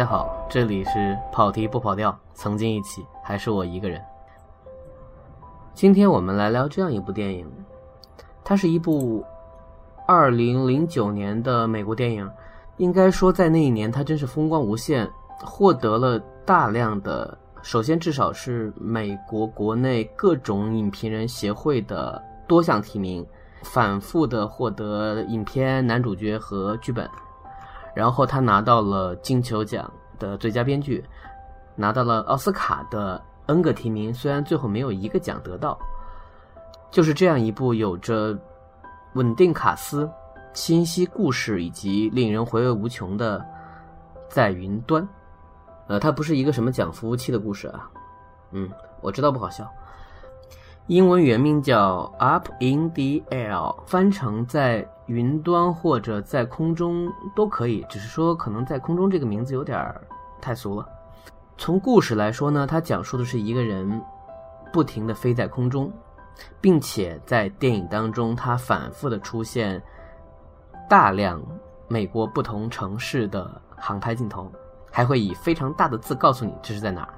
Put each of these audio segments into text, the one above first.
大家好，这里是跑题不跑调，曾经一起，还是我一个人。今天我们来聊这样一部电影，它是一部二零零九年的美国电影。应该说，在那一年，它真是风光无限，获得了大量的，首先至少是美国国内各种影评人协会的多项提名，反复的获得影片男主角和剧本。然后他拿到了金球奖的最佳编剧，拿到了奥斯卡的 N 个提名，虽然最后没有一个奖得到。就是这样一部有着稳定卡司、清晰故事以及令人回味无穷的《在云端》。呃，它不是一个什么讲服务器的故事啊。嗯，我知道不好笑。英文原名叫《Up in the Air》，翻成在云端或者在空中都可以，只是说可能在空中这个名字有点太俗了。从故事来说呢，它讲述的是一个人不停的飞在空中，并且在电影当中，它反复的出现大量美国不同城市的航拍镜头，还会以非常大的字告诉你这是在哪儿。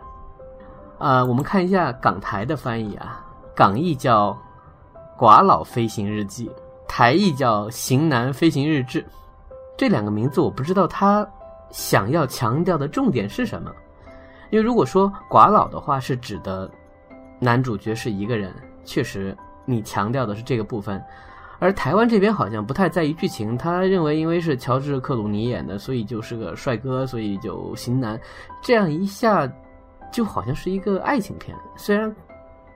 啊，我们看一下港台的翻译啊。港译叫《寡老飞行日记》，台译叫《型男飞行日志》。这两个名字我不知道他想要强调的重点是什么。因为如果说寡老的话是指的男主角是一个人，确实你强调的是这个部分。而台湾这边好像不太在意剧情，他认为因为是乔治克鲁尼演的，所以就是个帅哥，所以就型男。这样一下就好像是一个爱情片，虽然。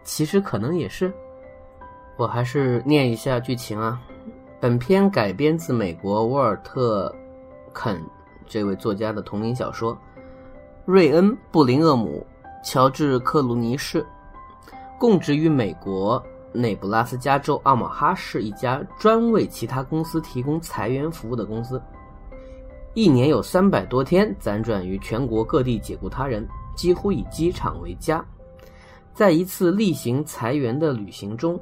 其实可能也是，我还是念一下剧情啊。本片改编自美国沃尔特·肯这位作家的同名小说。瑞恩·布林厄姆、乔治·克鲁尼士，供职于美国内布拉斯加州奥马哈市一家专为其他公司提供裁员服务的公司。一年有三百多天辗转于全国各地解雇他人，几乎以机场为家。在一次例行裁员的旅行中，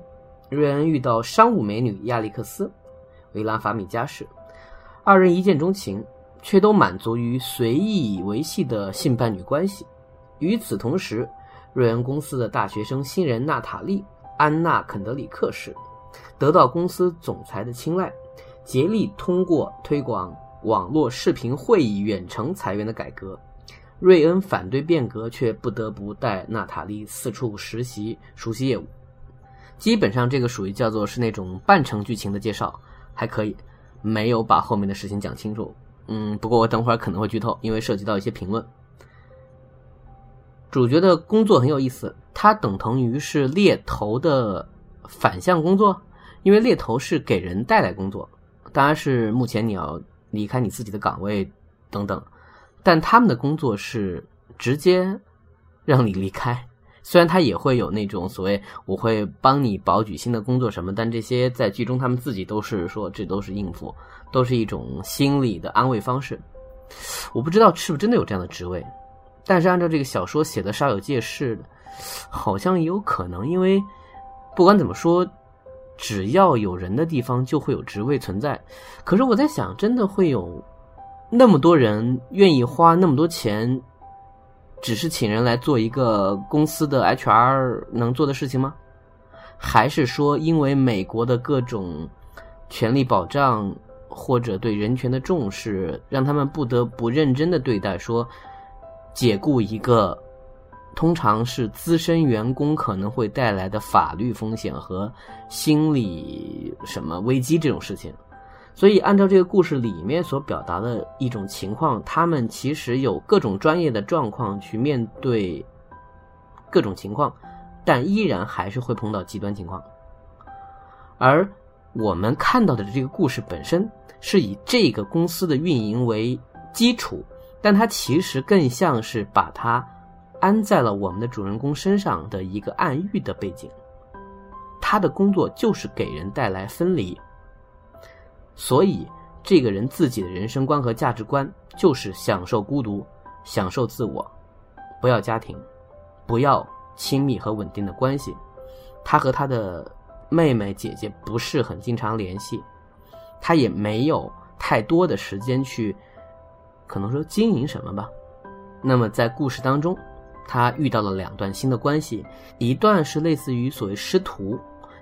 瑞恩遇到商务美女亚历克斯·维拉法米加氏，二人一见钟情，却都满足于随意维系的性伴侣关系。与此同时，瑞恩公司的大学生新人娜塔莉·安娜·肯德里克氏得到公司总裁的青睐，竭力通过推广网络视频会议远程裁员的改革。瑞恩反对变革，却不得不带娜塔莉四处实习，熟悉业务。基本上，这个属于叫做是那种半程剧情的介绍，还可以，没有把后面的事情讲清楚。嗯，不过我等会儿可能会剧透，因为涉及到一些评论。主角的工作很有意思，它等同于是猎头的反向工作，因为猎头是给人带来工作，当然是目前你要离开你自己的岗位等等。但他们的工作是直接让你离开，虽然他也会有那种所谓我会帮你保举新的工作什么，但这些在剧中他们自己都是说这都是应付，都是一种心理的安慰方式。我不知道是不是真的有这样的职位，但是按照这个小说写的稍有介事的，好像也有可能，因为不管怎么说，只要有人的地方就会有职位存在。可是我在想，真的会有？那么多人愿意花那么多钱，只是请人来做一个公司的 HR 能做的事情吗？还是说，因为美国的各种权利保障或者对人权的重视，让他们不得不认真的对待说解雇一个通常是资深员工可能会带来的法律风险和心理什么危机这种事情？所以，按照这个故事里面所表达的一种情况，他们其实有各种专业的状况去面对各种情况，但依然还是会碰到极端情况。而我们看到的这个故事本身是以这个公司的运营为基础，但它其实更像是把它安在了我们的主人公身上的一个暗喻的背景。他的工作就是给人带来分离。所以，这个人自己的人生观和价值观就是享受孤独，享受自我，不要家庭，不要亲密和稳定的关系。他和他的妹妹姐姐不是很经常联系，他也没有太多的时间去可能说经营什么吧。那么在故事当中，他遇到了两段新的关系，一段是类似于所谓师徒，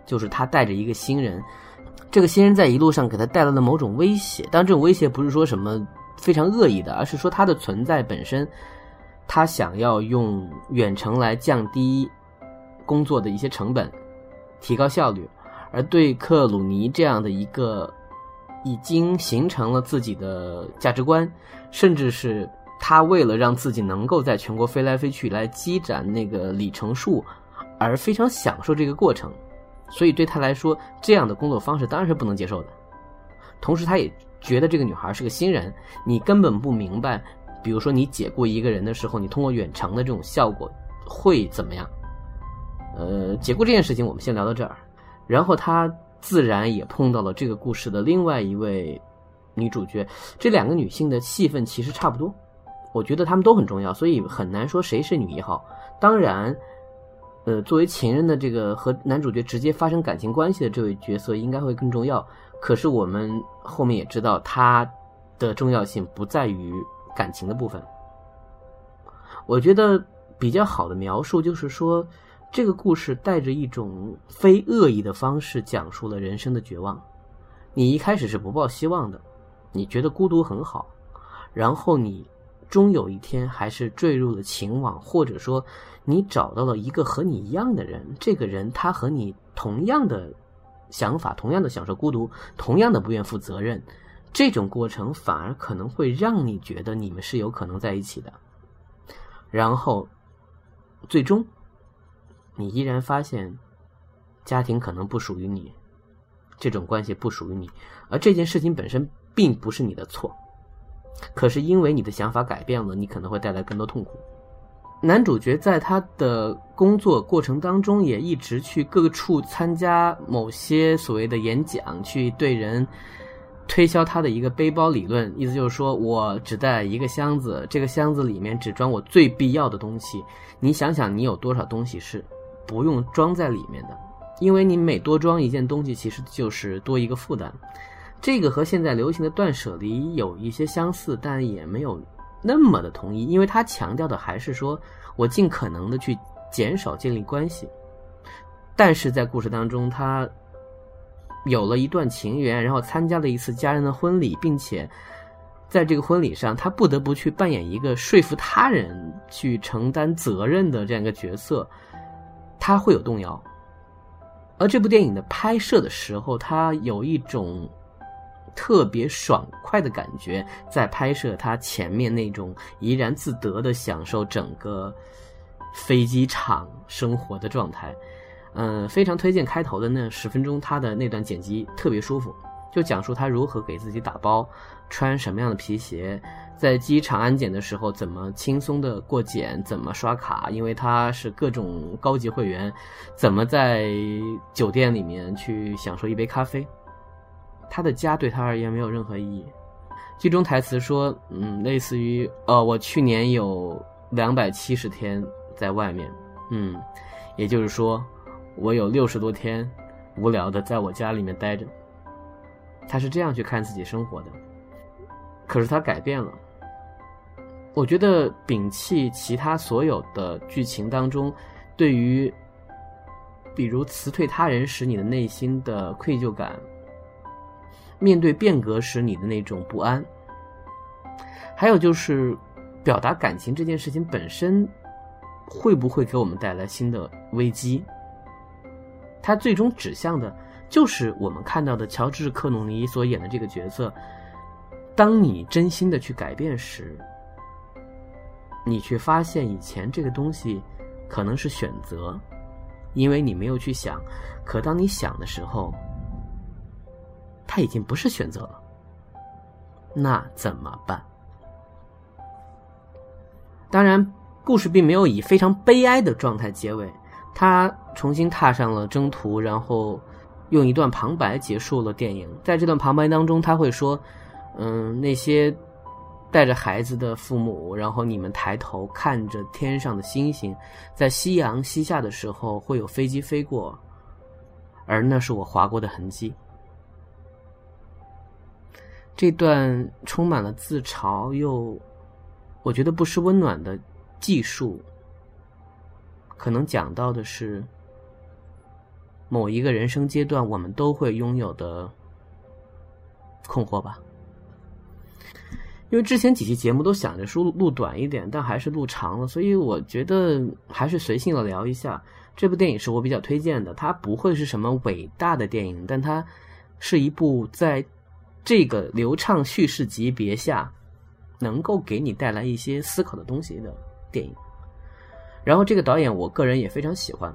就是他带着一个新人，这个新人在一路上给他带来了某种威胁，当这种威胁不是说什么非常恶意的，而是说他的存在本身，他想要用远程来降低工作的一些成本，提高效率，而对克鲁尼这样的一个已经形成了自己的价值观，甚至是。他为了让自己能够在全国飞来飞去来积攒那个里程数，而非常享受这个过程，所以对他来说，这样的工作方式当然是不能接受的。同时，他也觉得这个女孩是个新人，你根本不明白，比如说你解雇一个人的时候，你通过远程的这种效果会怎么样？呃，解雇这件事情我们先聊到这儿，然后他自然也碰到了这个故事的另外一位女主角，这两个女性的戏份其实差不多。我觉得她们都很重要，所以很难说谁是女一号。当然，呃，作为情人的这个和男主角直接发生感情关系的这位角色应该会更重要。可是我们后面也知道，他的重要性不在于感情的部分。我觉得比较好的描述就是说，这个故事带着一种非恶意的方式讲述了人生的绝望。你一开始是不抱希望的，你觉得孤独很好，然后你。终有一天，还是坠入了情网，或者说，你找到了一个和你一样的人。这个人他和你同样的想法，同样的享受孤独，同样的不愿负责任。这种过程反而可能会让你觉得你们是有可能在一起的。然后，最终，你依然发现，家庭可能不属于你，这种关系不属于你，而这件事情本身并不是你的错。可是因为你的想法改变了，你可能会带来更多痛苦。男主角在他的工作过程当中，也一直去各个处参加某些所谓的演讲，去对人推销他的一个背包理论。意思就是说我只带一个箱子，这个箱子里面只装我最必要的东西。你想想，你有多少东西是不用装在里面的？因为你每多装一件东西，其实就是多一个负担。这个和现在流行的断舍离有一些相似，但也没有那么的统一，因为他强调的还是说我尽可能的去减少建立关系。但是在故事当中，他有了一段情缘，然后参加了一次家人的婚礼，并且在这个婚礼上，他不得不去扮演一个说服他人去承担责任的这样一个角色，他会有动摇。而这部电影的拍摄的时候，他有一种。特别爽快的感觉，在拍摄他前面那种怡然自得的享受整个飞机场生活的状态，嗯，非常推荐开头的那十分钟，他的那段剪辑特别舒服，就讲述他如何给自己打包，穿什么样的皮鞋，在机场安检的时候怎么轻松的过检，怎么刷卡，因为他是各种高级会员，怎么在酒店里面去享受一杯咖啡。他的家对他而言没有任何意义。剧中台词说：“嗯，类似于，呃，我去年有两百七十天在外面，嗯，也就是说，我有六十多天无聊的在我家里面待着。”他是这样去看自己生活的。可是他改变了。我觉得摒弃其他所有的剧情当中，对于，比如辞退他人时你的内心的愧疚感。面对变革时你的那种不安，还有就是表达感情这件事情本身会不会给我们带来新的危机？它最终指向的就是我们看到的乔治·克隆尼所演的这个角色。当你真心的去改变时，你却发现以前这个东西可能是选择，因为你没有去想。可当你想的时候，他已经不是选择了，那怎么办？当然，故事并没有以非常悲哀的状态结尾，他重新踏上了征途，然后用一段旁白结束了电影。在这段旁白当中，他会说：“嗯，那些带着孩子的父母，然后你们抬头看着天上的星星，在夕阳西下的时候，会有飞机飞过，而那是我划过的痕迹。”这段充满了自嘲又我觉得不失温暖的技术，可能讲到的是某一个人生阶段我们都会拥有的困惑吧。因为之前几期节目都想着说录短一点，但还是录长了，所以我觉得还是随性的聊一下。这部电影是我比较推荐的，它不会是什么伟大的电影，但它是一部在这个流畅叙事级别下能够给你带来一些思考的东西的电影。然后这个导演我个人也非常喜欢，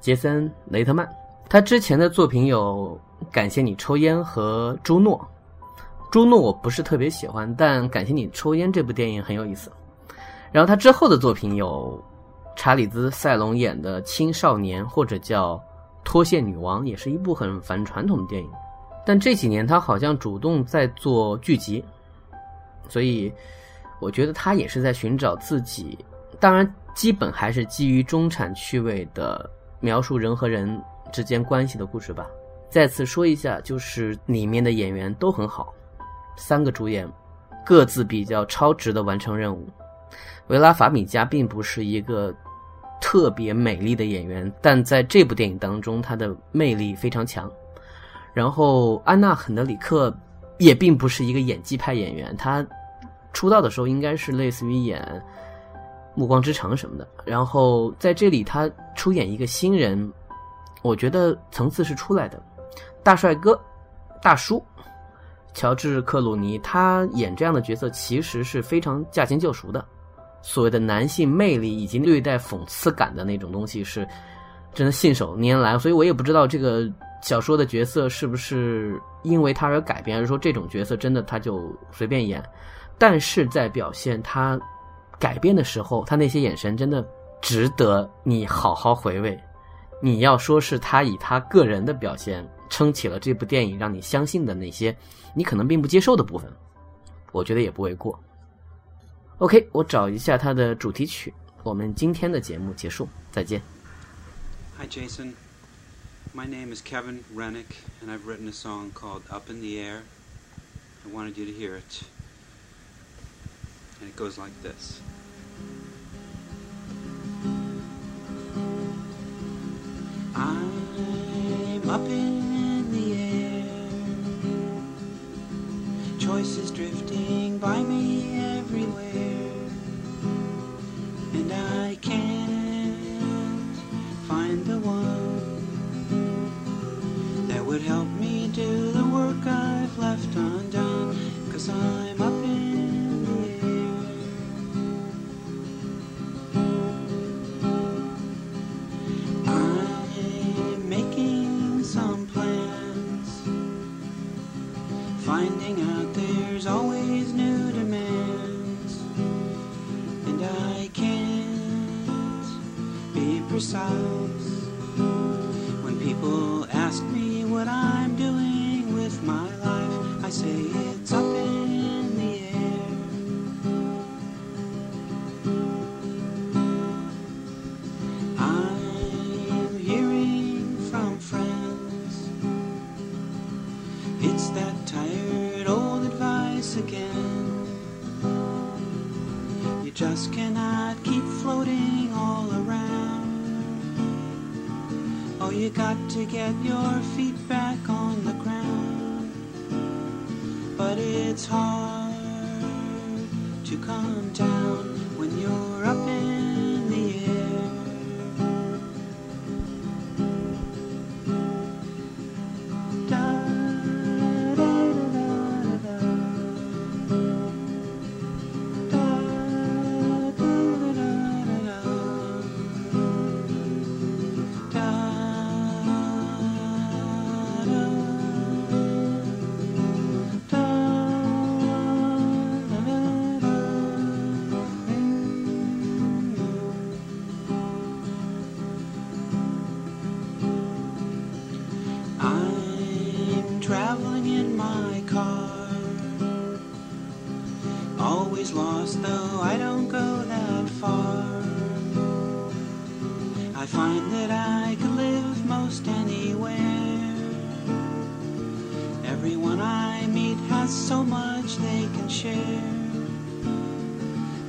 杰森·雷特曼。他之前的作品有《感谢你抽烟》和《朱诺》。朱诺我不是特别喜欢，但感谢你抽烟这部电影很有意思。然后他之后的作品有查理兹·塞隆演的《青少年》，或者叫《脱线女王》，也是一部很反传统的电影。但这几年他好像主动在做剧集，所以我觉得他也是在寻找自己。当然，基本还是基于中产趣味的描述人和人之间关系的故事吧。再次说一下，就是里面的演员都很好。三个主演各自比较超值的完成任务。维拉·法米加并不是一个特别美丽的演员，但在这部电影当中，她的魅力非常强。然后安娜·肯德里克也并不是一个演技派演员，她出道的时候应该是类似于演《暮光之城》什么的。然后在这里，她出演一个新人，我觉得层次是出来的，大帅哥，大叔。乔治·克鲁尼，他演这样的角色其实是非常驾轻就熟的。所谓的男性魅力以及略带讽刺感的那种东西，是真的信手拈来。所以我也不知道这个小说的角色是不是因为他而改变，还是说这种角色真的他就随便演。但是在表现他改变的时候，他那些眼神真的值得你好好回味。你要说是他以他个人的表现撑起了这部电影，让你相信的那些。你可能并不接受的部分，我觉得也不为过。OK，我找一下他的主题曲，我们今天的节目结束，再见。Hi Jason, my name is Kevin Rennick, and I've written a song called "Up in the Air." I wanted you to hear it, and it goes like this. I'm up in the air. choices drifting by me I'm up in the air. I'm making some plans, finding out there's always new demands, and I can't be precise when people ask me what I'm doing with my life. I say get your feet back on the ground. But it's hard to come down when you're up in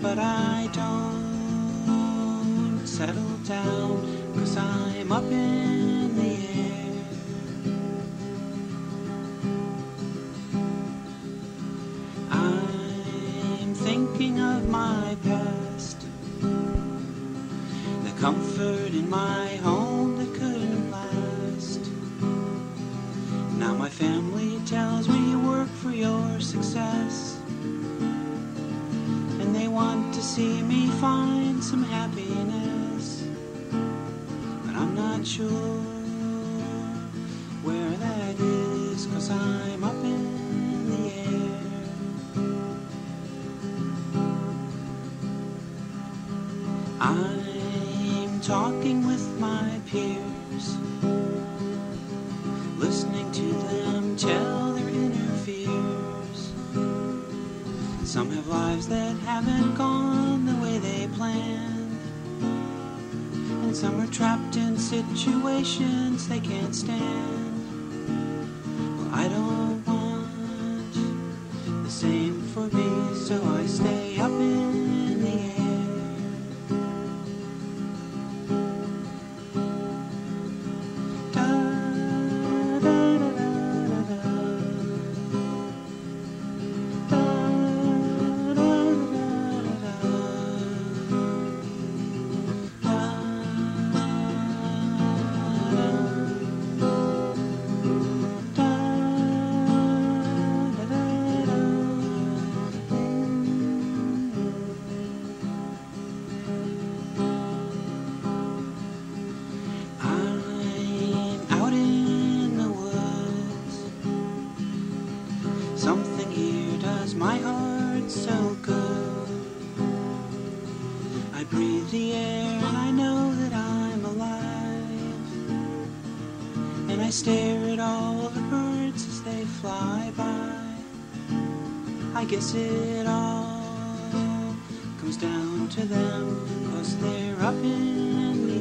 But I don't. Settle down, cause I'm up in the air. I'm thinking of my past, the comfort in my home sure where that is, cause I'm up in the air. I'm talking with my peers listening to them tell their inner fears. Some have lives that haven't gone the way they planned, and some are trapped in situations they can't stand. Guess it all comes down to them, cause they're up in the